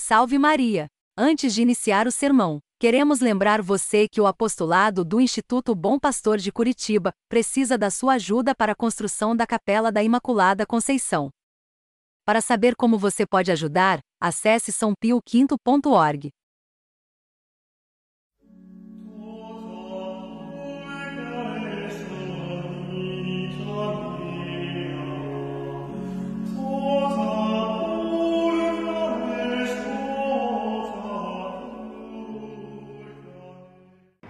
Salve Maria! Antes de iniciar o sermão, queremos lembrar você que o apostolado do Instituto Bom Pastor de Curitiba precisa da sua ajuda para a construção da Capela da Imaculada Conceição. Para saber como você pode ajudar, acesse sãopioquinto.org.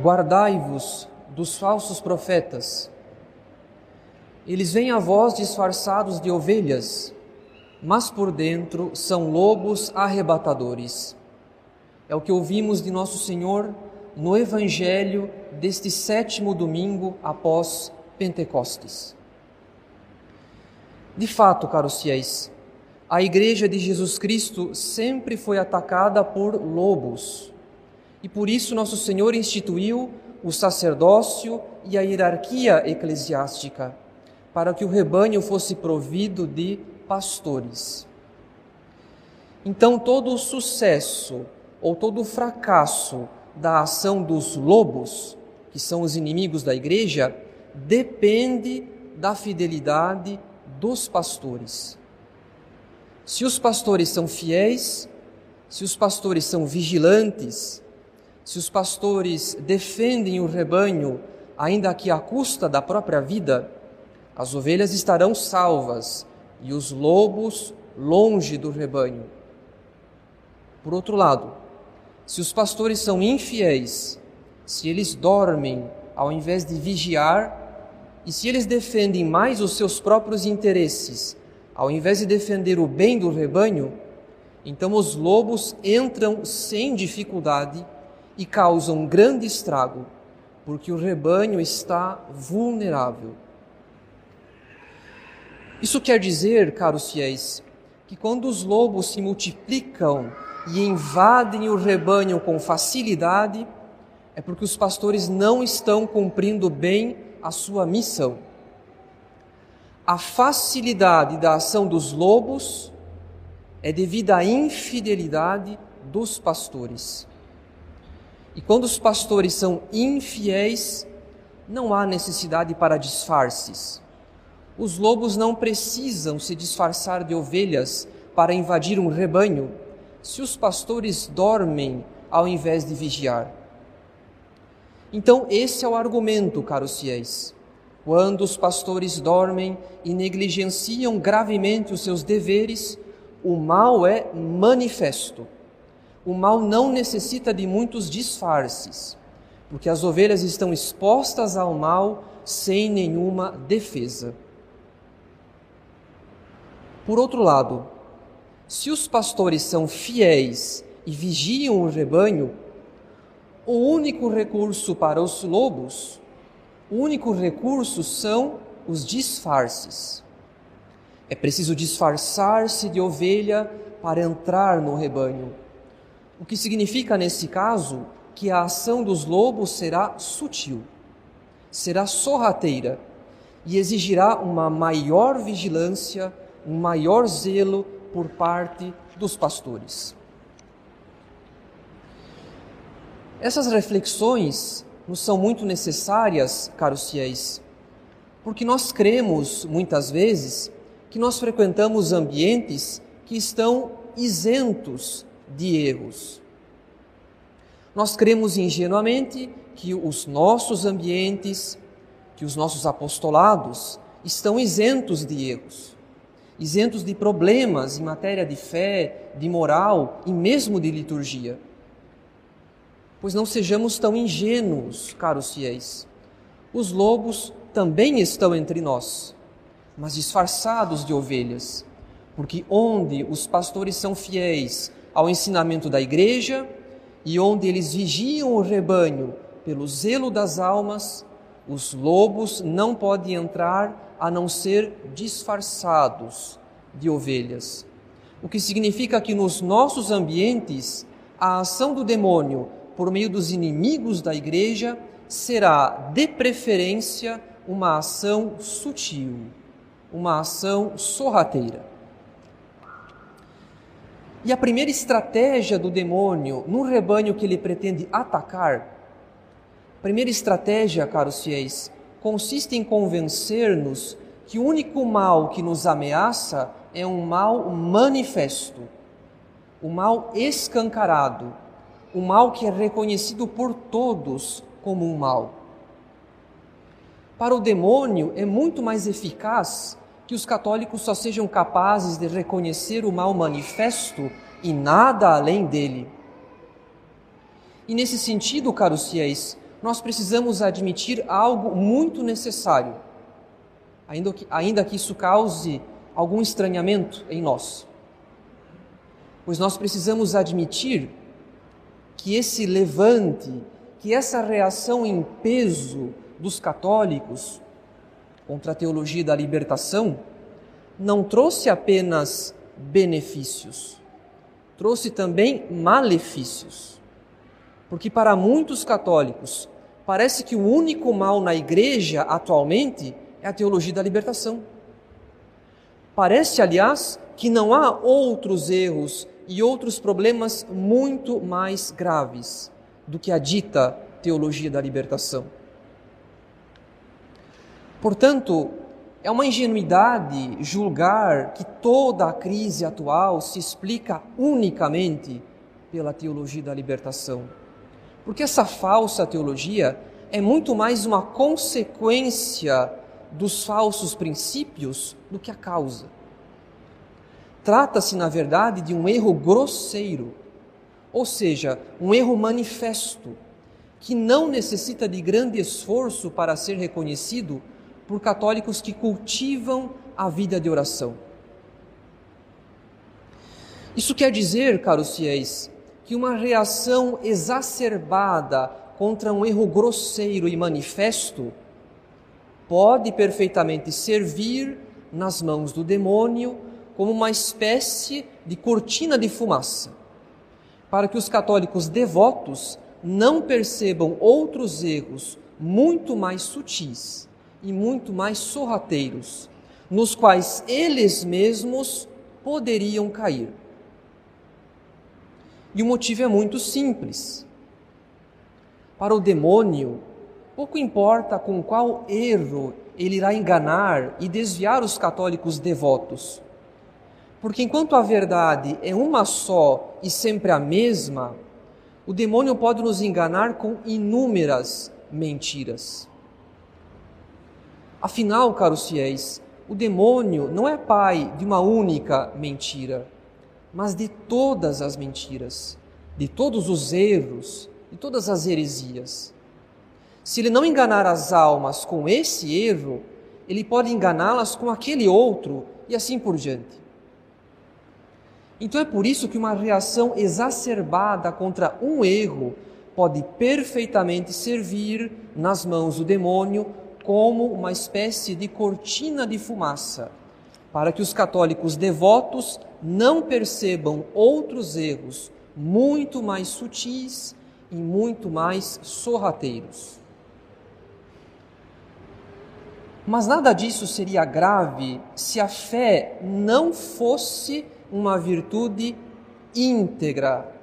Guardai-vos dos falsos profetas. Eles vêm a vós disfarçados de ovelhas, mas por dentro são lobos arrebatadores. É o que ouvimos de Nosso Senhor no Evangelho deste sétimo domingo após Pentecostes. De fato, caros fiéis, a Igreja de Jesus Cristo sempre foi atacada por lobos e por isso nosso Senhor instituiu o sacerdócio e a hierarquia eclesiástica, para que o rebanho fosse provido de pastores. Então, todo o sucesso ou todo o fracasso da ação dos lobos, que são os inimigos da igreja, depende da fidelidade dos pastores. Se os pastores são fiéis, se os pastores são vigilantes, se os pastores defendem o rebanho, ainda que à custa da própria vida, as ovelhas estarão salvas e os lobos longe do rebanho. Por outro lado, se os pastores são infiéis, se eles dormem ao invés de vigiar, e se eles defendem mais os seus próprios interesses, ao invés de defender o bem do rebanho, então os lobos entram sem dificuldade e causam grande estrago, porque o rebanho está vulnerável. Isso quer dizer, caros fiéis, que quando os lobos se multiplicam e invadem o rebanho com facilidade, é porque os pastores não estão cumprindo bem a sua missão. A facilidade da ação dos lobos é devido à infidelidade dos pastores. E quando os pastores são infiéis, não há necessidade para disfarces. Os lobos não precisam se disfarçar de ovelhas para invadir um rebanho, se os pastores dormem ao invés de vigiar. Então, esse é o argumento, caros fiéis. Quando os pastores dormem e negligenciam gravemente os seus deveres, o mal é manifesto o mal não necessita de muitos disfarces, porque as ovelhas estão expostas ao mal sem nenhuma defesa. Por outro lado, se os pastores são fiéis e vigiam o rebanho, o único recurso para os lobos, o único recurso são os disfarces. É preciso disfarçar-se de ovelha para entrar no rebanho. O que significa, nesse caso, que a ação dos lobos será sutil, será sorrateira e exigirá uma maior vigilância, um maior zelo por parte dos pastores. Essas reflexões nos são muito necessárias, caros fiéis, porque nós cremos muitas vezes que nós frequentamos ambientes que estão isentos de erros. Nós cremos ingenuamente que os nossos ambientes, que os nossos apostolados estão isentos de erros, isentos de problemas em matéria de fé, de moral e mesmo de liturgia. Pois não sejamos tão ingênuos, caros fiéis. Os lobos também estão entre nós, mas disfarçados de ovelhas, porque onde os pastores são fiéis ao ensinamento da igreja e onde eles vigiam o rebanho pelo zelo das almas, os lobos não podem entrar a não ser disfarçados de ovelhas. O que significa que nos nossos ambientes a ação do demônio por meio dos inimigos da igreja será, de preferência, uma ação sutil, uma ação sorrateira. E a primeira estratégia do demônio no rebanho que ele pretende atacar, a primeira estratégia, caros fiéis, consiste em convencer-nos que o único mal que nos ameaça é um mal manifesto, o mal escancarado, o mal que é reconhecido por todos como um mal. Para o demônio é muito mais eficaz que os católicos só sejam capazes de reconhecer o mal manifesto e nada além dele. E nesse sentido, caros fiéis, nós precisamos admitir algo muito necessário, ainda que, ainda que isso cause algum estranhamento em nós. Pois nós precisamos admitir que esse levante, que essa reação em peso dos católicos contra a teologia da libertação não trouxe apenas benefícios, trouxe também malefícios. Porque para muitos católicos, parece que o único mal na igreja atualmente é a teologia da libertação. Parece, aliás, que não há outros erros e outros problemas muito mais graves do que a dita teologia da libertação. Portanto, é uma ingenuidade julgar que toda a crise atual se explica unicamente pela teologia da libertação. Porque essa falsa teologia é muito mais uma consequência dos falsos princípios do que a causa. Trata-se, na verdade, de um erro grosseiro, ou seja, um erro manifesto, que não necessita de grande esforço para ser reconhecido por católicos que cultivam a vida de oração. Isso quer dizer, caros fiéis, que uma reação exacerbada contra um erro grosseiro e manifesto pode perfeitamente servir nas mãos do demônio como uma espécie de cortina de fumaça, para que os católicos devotos não percebam outros erros muito mais sutis e muito mais sorrateiros, nos quais eles mesmos poderiam cair. E o motivo é muito simples. Para o demônio, pouco importa com qual erro ele irá enganar e desviar os católicos devotos. Porque enquanto a verdade é uma só e sempre a mesma, o demônio pode nos enganar com inúmeras mentiras. Afinal, caros fiéis, o demônio não é pai de uma única mentira mas de todas as mentiras, de todos os erros, de todas as heresias. Se ele não enganar as almas com esse erro, ele pode enganá-las com aquele outro e assim por diante. Então é por isso que uma reação exacerbada contra um erro pode perfeitamente servir nas mãos do demônio como uma espécie de cortina de fumaça para que os católicos devotos não percebam outros erros muito mais sutis e muito mais sorrateiros. Mas nada disso seria grave se a fé não fosse uma virtude íntegra.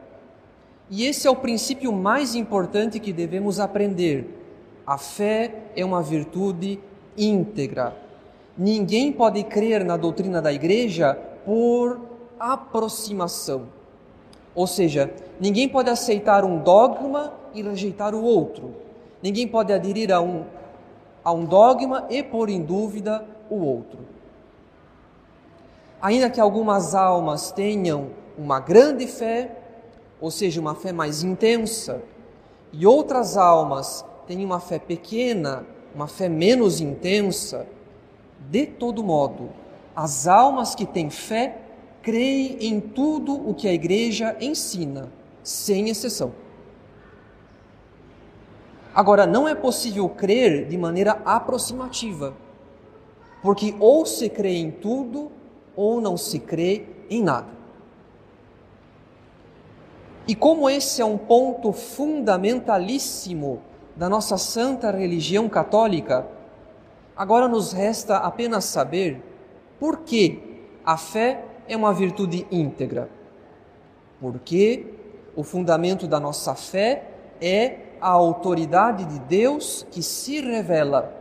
E esse é o princípio mais importante que devemos aprender. A fé é uma virtude íntegra. Ninguém pode crer na doutrina da igreja por aproximação. Ou seja, ninguém pode aceitar um dogma e rejeitar o outro. Ninguém pode aderir a um, a um dogma e pôr em dúvida o outro. Ainda que algumas almas tenham uma grande fé, ou seja, uma fé mais intensa, e outras almas tenham uma fé pequena, uma fé menos intensa, de todo modo, as almas que têm fé creem em tudo o que a igreja ensina, sem exceção. Agora, não é possível crer de maneira aproximativa, porque ou se crê em tudo ou não se crê em nada. E como esse é um ponto fundamentalíssimo da nossa santa religião católica, agora nos resta apenas saber por que a fé é uma virtude íntegra. Porque o fundamento da nossa fé é a autoridade de Deus que se revela.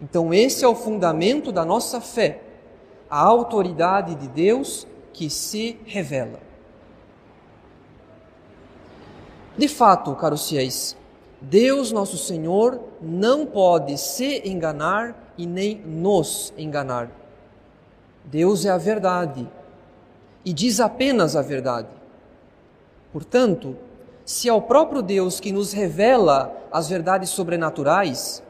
Então, esse é o fundamento da nossa fé, a autoridade de Deus que se revela. De fato, caros fiéis, Deus nosso Senhor não pode se enganar e nem nos enganar. Deus é a verdade e diz apenas a verdade. Portanto, se é o próprio Deus que nos revela as verdades sobrenaturais,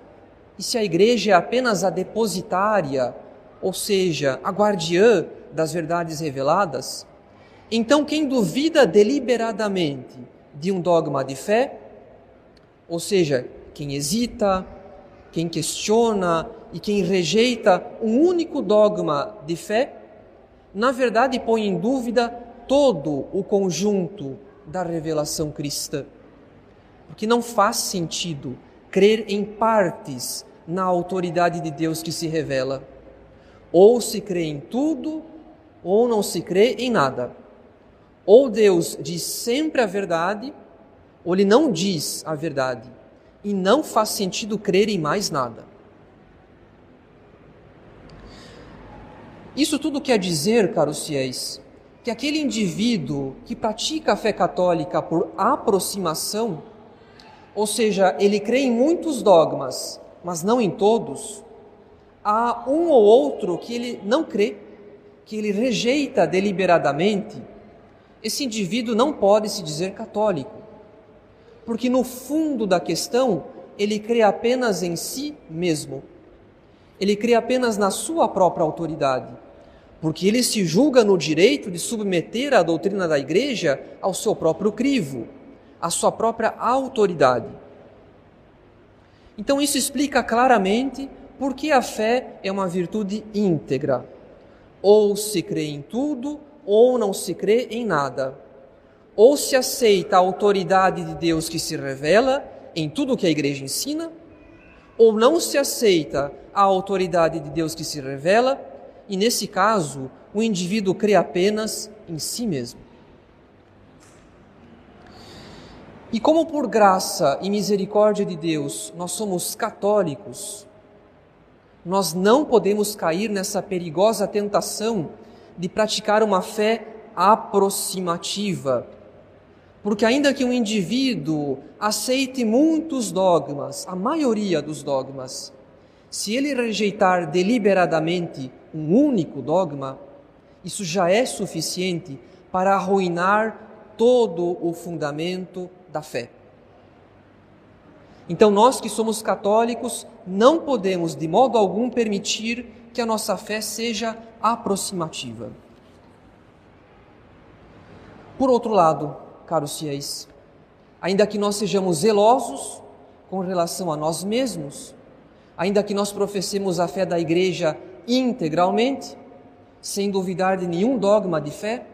e se a igreja é apenas a depositária, ou seja, a guardiã das verdades reveladas, então quem duvida deliberadamente de um dogma de fé, ou seja, quem hesita, quem questiona e quem rejeita um único dogma de fé, na verdade põe em dúvida todo o conjunto da revelação cristã. Porque não faz sentido crer em partes na autoridade de Deus que se revela. Ou se crê em tudo, ou não se crê em nada. Ou Deus diz sempre a verdade, ou ele não diz a verdade. E não faz sentido crer em mais nada. Isso tudo quer dizer, caros fiéis, que aquele indivíduo que pratica a fé católica por aproximação, ou seja, ele crê em muitos dogmas, mas não em todos, há um ou outro que ele não crê, que ele rejeita deliberadamente esse indivíduo não pode se dizer católico, porque no fundo da questão ele crê apenas em si mesmo. Ele crê apenas na sua própria autoridade, porque ele se julga no direito de submeter a doutrina da igreja ao seu próprio crivo, à sua própria autoridade. Então isso explica claramente por que a fé é uma virtude íntegra. Ou se crê em tudo, ou não se crê em nada. Ou se aceita a autoridade de Deus que se revela em tudo o que a igreja ensina, ou não se aceita a autoridade de Deus que se revela, e nesse caso, o indivíduo crê apenas em si mesmo. E como por graça e misericórdia de Deus nós somos católicos, nós não podemos cair nessa perigosa tentação de praticar uma fé aproximativa. Porque, ainda que um indivíduo aceite muitos dogmas, a maioria dos dogmas, se ele rejeitar deliberadamente um único dogma, isso já é suficiente para arruinar todo o fundamento da fé. Então, nós que somos católicos, não podemos de modo algum permitir que a nossa fé seja aproximativa. Por outro lado, caros fiéis, ainda que nós sejamos zelosos com relação a nós mesmos, ainda que nós professemos a fé da igreja integralmente, sem duvidar de nenhum dogma de fé,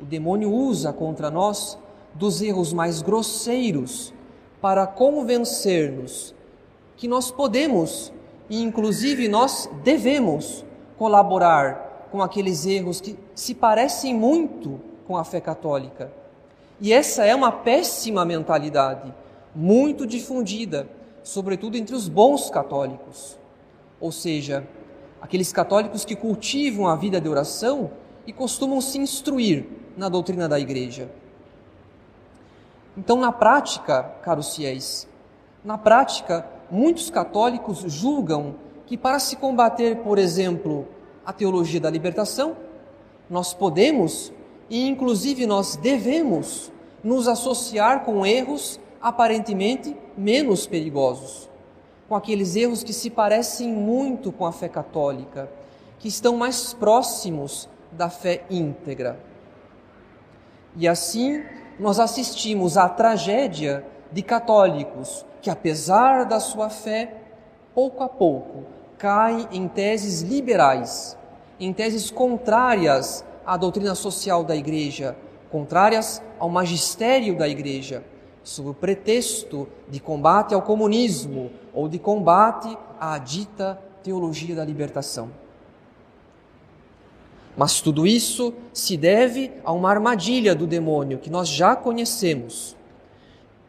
o demônio usa contra nós dos erros mais grosseiros para convencer-nos que nós podemos e inclusive nós devemos colaborar com aqueles erros que se parecem muito com a fé católica. E essa é uma péssima mentalidade, muito difundida, sobretudo entre os bons católicos. Ou seja, aqueles católicos que cultivam a vida de oração e costumam se instruir na doutrina da igreja. Então, na prática, caros fiéis, na prática, muitos católicos julgam que para se combater, por exemplo, a teologia da libertação, nós podemos e inclusive nós devemos nos associar com erros aparentemente menos perigosos, com aqueles erros que se parecem muito com a fé católica, que estão mais próximos da fé íntegra. E assim nós assistimos à tragédia de católicos que, apesar da sua fé, pouco a pouco caem em teses liberais, em teses contrárias à doutrina social da Igreja, contrárias ao magistério da Igreja, sob o pretexto de combate ao comunismo ou de combate à dita teologia da libertação. Mas tudo isso se deve a uma armadilha do demônio que nós já conhecemos.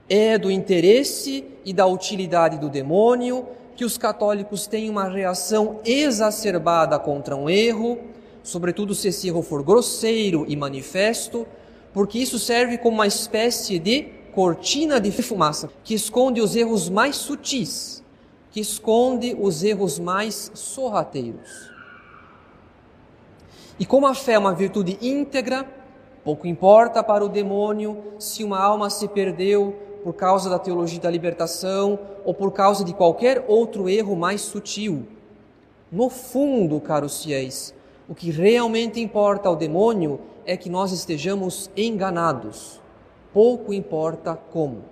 É do interesse e da utilidade do demônio que os católicos tenham uma reação exacerbada contra um erro, sobretudo se esse erro for grosseiro e manifesto, porque isso serve como uma espécie de cortina de fumaça que esconde os erros mais sutis, que esconde os erros mais sorrateiros. E como a fé é uma virtude íntegra, pouco importa para o demônio se uma alma se perdeu por causa da teologia da libertação ou por causa de qualquer outro erro mais sutil. No fundo, caros fiéis, o que realmente importa ao demônio é que nós estejamos enganados. Pouco importa como.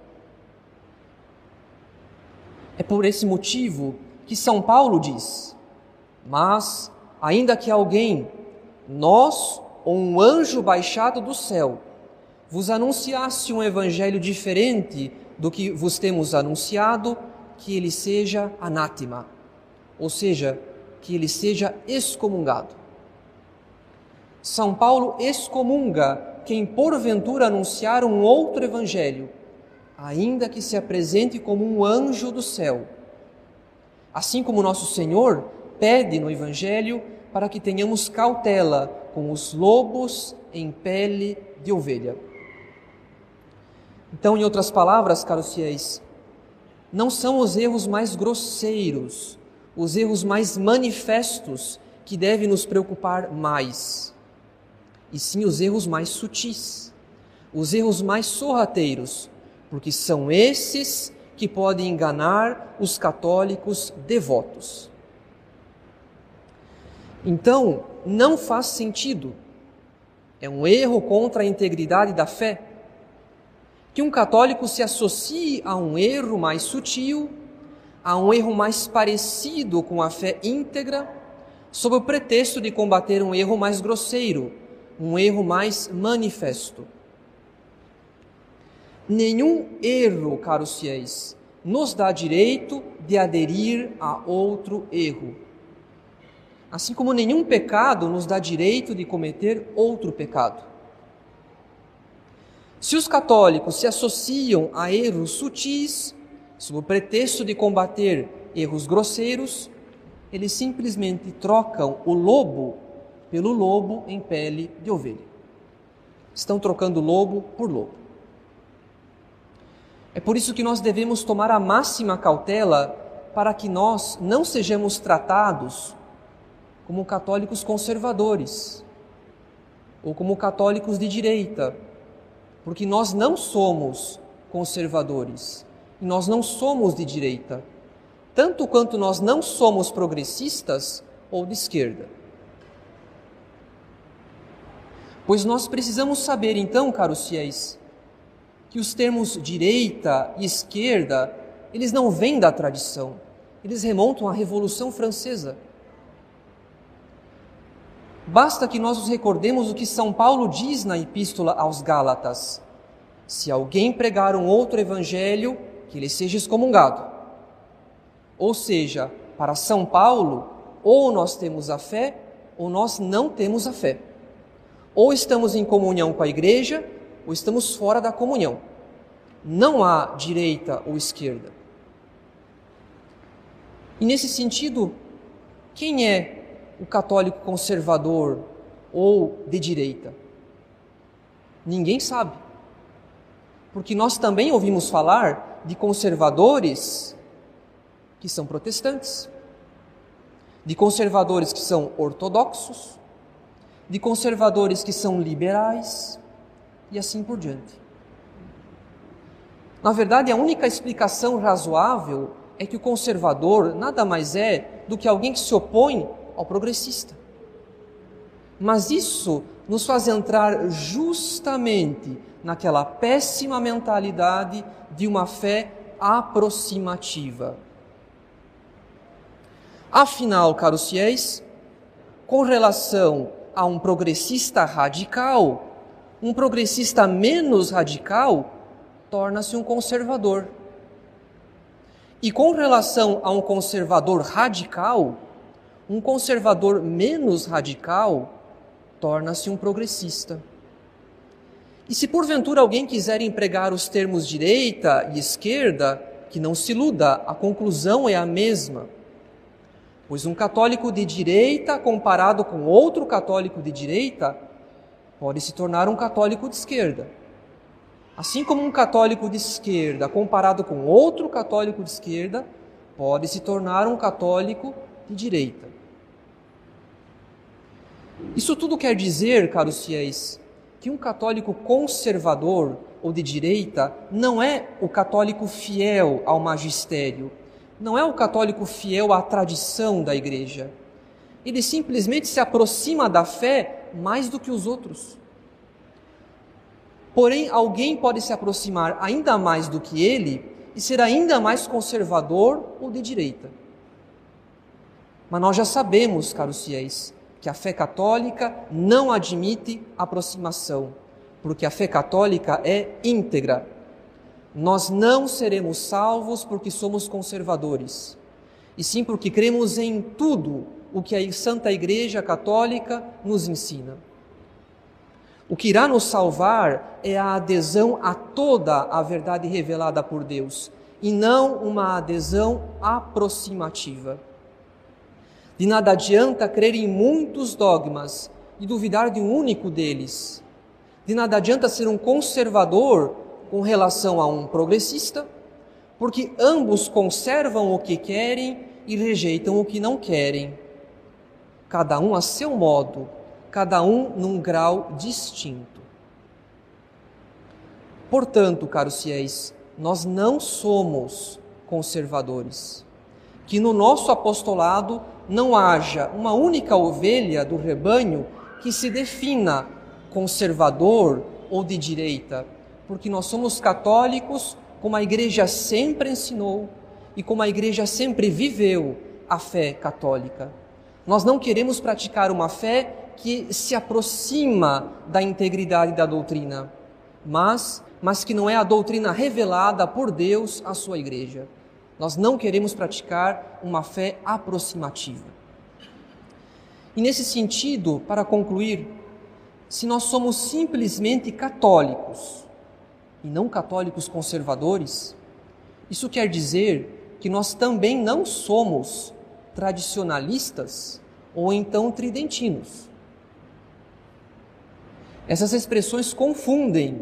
É por esse motivo que São Paulo diz: Mas, ainda que alguém nós ou um anjo baixado do céu vos anunciasse um evangelho diferente do que vos temos anunciado, que ele seja anátema, ou seja, que ele seja excomungado. São Paulo excomunga quem porventura anunciar um outro evangelho, ainda que se apresente como um anjo do céu. Assim como nosso Senhor pede no evangelho para que tenhamos cautela com os lobos em pele de ovelha. Então, em outras palavras, caros fiéis, não são os erros mais grosseiros, os erros mais manifestos que devem nos preocupar mais, e sim os erros mais sutis, os erros mais sorrateiros, porque são esses que podem enganar os católicos devotos. Então, não faz sentido. É um erro contra a integridade da fé que um católico se associe a um erro mais sutil, a um erro mais parecido com a fé íntegra, sob o pretexto de combater um erro mais grosseiro, um erro mais manifesto. Nenhum erro, caros fiéis, nos dá direito de aderir a outro erro assim como nenhum pecado nos dá direito de cometer outro pecado. Se os católicos se associam a erros sutis, sob o pretexto de combater erros grosseiros, eles simplesmente trocam o lobo pelo lobo em pele de ovelha. Estão trocando lobo por lobo. É por isso que nós devemos tomar a máxima cautela para que nós não sejamos tratados como católicos conservadores ou como católicos de direita, porque nós não somos conservadores e nós não somos de direita, tanto quanto nós não somos progressistas ou de esquerda. Pois nós precisamos saber, então, caros fiéis, que os termos direita e esquerda, eles não vêm da tradição, eles remontam à Revolução Francesa. Basta que nós nos recordemos o que São Paulo diz na Epístola aos Gálatas: Se alguém pregar um outro evangelho, que ele seja excomungado. Ou seja, para São Paulo, ou nós temos a fé, ou nós não temos a fé. Ou estamos em comunhão com a igreja, ou estamos fora da comunhão. Não há direita ou esquerda. E nesse sentido, quem é o católico conservador ou de direita? Ninguém sabe. Porque nós também ouvimos falar de conservadores que são protestantes, de conservadores que são ortodoxos, de conservadores que são liberais e assim por diante. Na verdade, a única explicação razoável é que o conservador nada mais é do que alguém que se opõe ao progressista. Mas isso nos faz entrar justamente naquela péssima mentalidade de uma fé aproximativa. Afinal, caros fiéis, com relação a um progressista radical, um progressista menos radical torna-se um conservador. E com relação a um conservador radical, um conservador menos radical torna-se um progressista. E se porventura alguém quiser empregar os termos direita e esquerda, que não se iluda, a conclusão é a mesma. Pois um católico de direita comparado com outro católico de direita pode se tornar um católico de esquerda. Assim como um católico de esquerda comparado com outro católico de esquerda pode se tornar um católico de direita. Isso tudo quer dizer, caros fiéis, que um católico conservador ou de direita não é o católico fiel ao magistério, não é o católico fiel à tradição da igreja. Ele simplesmente se aproxima da fé mais do que os outros. Porém, alguém pode se aproximar ainda mais do que ele e ser ainda mais conservador ou de direita. Mas nós já sabemos, caros fiéis, que a fé católica não admite aproximação, porque a fé católica é íntegra. Nós não seremos salvos porque somos conservadores, e sim porque cremos em tudo o que a Santa Igreja Católica nos ensina. O que irá nos salvar é a adesão a toda a verdade revelada por Deus, e não uma adesão aproximativa. De nada adianta crer em muitos dogmas e duvidar de um único deles. De nada adianta ser um conservador com relação a um progressista, porque ambos conservam o que querem e rejeitam o que não querem. Cada um a seu modo, cada um num grau distinto. Portanto, caros fiéis, nós não somos conservadores. Que no nosso apostolado não haja uma única ovelha do rebanho que se defina conservador ou de direita, porque nós somos católicos como a igreja sempre ensinou e como a igreja sempre viveu a fé católica. Nós não queremos praticar uma fé que se aproxima da integridade da doutrina, mas, mas que não é a doutrina revelada por Deus à sua igreja. Nós não queremos praticar uma fé aproximativa. E nesse sentido, para concluir, se nós somos simplesmente católicos e não católicos conservadores, isso quer dizer que nós também não somos tradicionalistas ou então tridentinos. Essas expressões confundem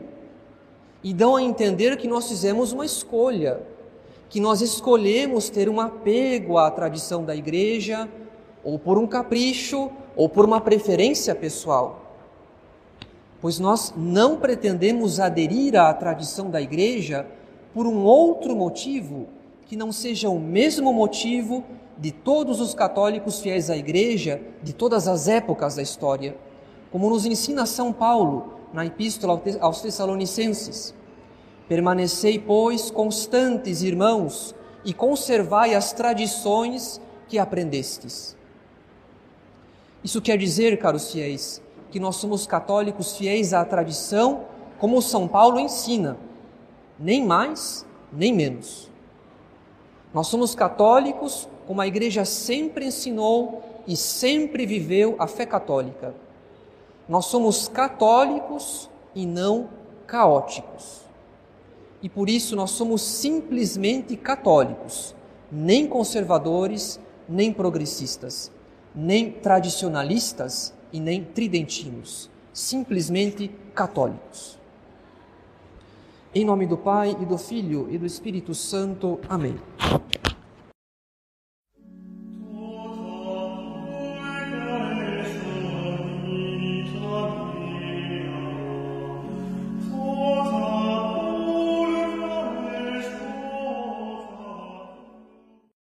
e dão a entender que nós fizemos uma escolha que nós escolhemos ter um apego à tradição da igreja, ou por um capricho, ou por uma preferência pessoal. Pois nós não pretendemos aderir à tradição da igreja por um outro motivo que não seja o mesmo motivo de todos os católicos fiéis à igreja de todas as épocas da história, como nos ensina São Paulo na Epístola aos Tessalonicenses. Permanecei, pois, constantes, irmãos, e conservai as tradições que aprendestes. Isso quer dizer, caros fiéis, que nós somos católicos fiéis à tradição, como São Paulo ensina, nem mais, nem menos. Nós somos católicos como a igreja sempre ensinou e sempre viveu a fé católica. Nós somos católicos e não caóticos e por isso nós somos simplesmente católicos, nem conservadores, nem progressistas, nem tradicionalistas e nem tridentinos, simplesmente católicos. Em nome do Pai e do Filho e do Espírito Santo. Amém.